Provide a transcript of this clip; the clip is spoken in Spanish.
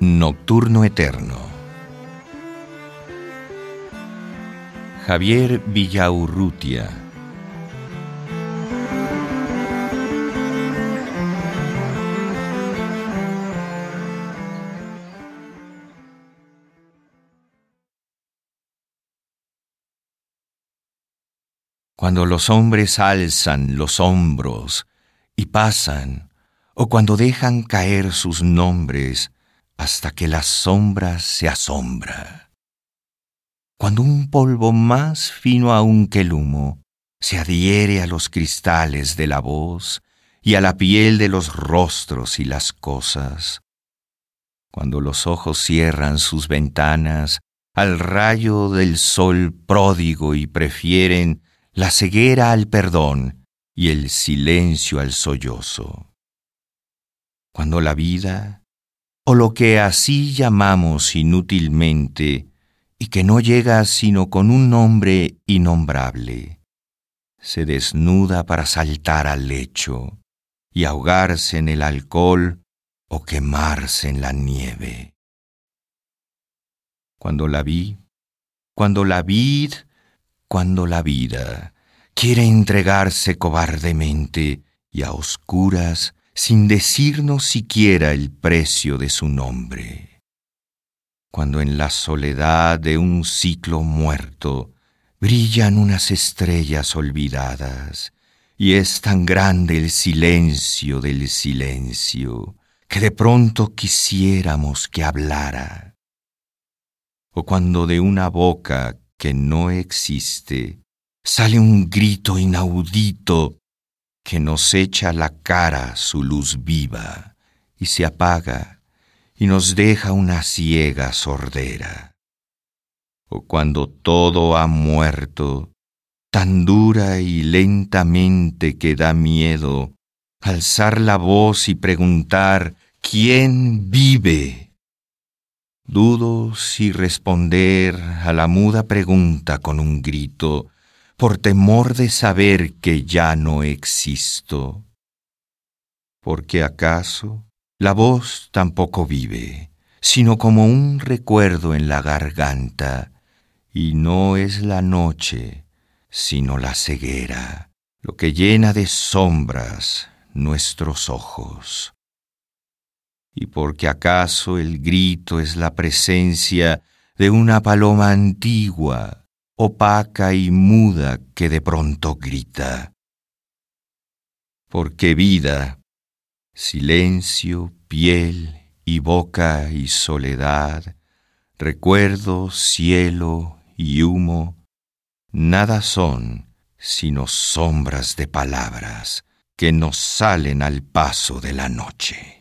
Nocturno Eterno. Javier Villaurrutia. Cuando los hombres alzan los hombros y pasan, o cuando dejan caer sus nombres, hasta que la sombra se asombra. Cuando un polvo más fino aún que el humo se adhiere a los cristales de la voz y a la piel de los rostros y las cosas, cuando los ojos cierran sus ventanas al rayo del sol pródigo y prefieren la ceguera al perdón y el silencio al sollozo. Cuando la vida o lo que así llamamos inútilmente, y que no llega sino con un nombre innombrable, se desnuda para saltar al lecho y ahogarse en el alcohol o quemarse en la nieve. Cuando la vi, cuando la vid, cuando la vida quiere entregarse cobardemente y a oscuras sin decirnos siquiera el precio de su nombre. Cuando en la soledad de un ciclo muerto brillan unas estrellas olvidadas, y es tan grande el silencio del silencio, que de pronto quisiéramos que hablara. O cuando de una boca que no existe sale un grito inaudito que nos echa la cara su luz viva y se apaga y nos deja una ciega sordera. O cuando todo ha muerto, tan dura y lentamente que da miedo alzar la voz y preguntar ¿quién vive? Dudo si responder a la muda pregunta con un grito por temor de saber que ya no existo. Porque acaso la voz tampoco vive, sino como un recuerdo en la garganta, y no es la noche, sino la ceguera, lo que llena de sombras nuestros ojos. Y porque acaso el grito es la presencia de una paloma antigua opaca y muda que de pronto grita. Porque vida, silencio, piel y boca y soledad, recuerdo, cielo y humo, nada son sino sombras de palabras que nos salen al paso de la noche.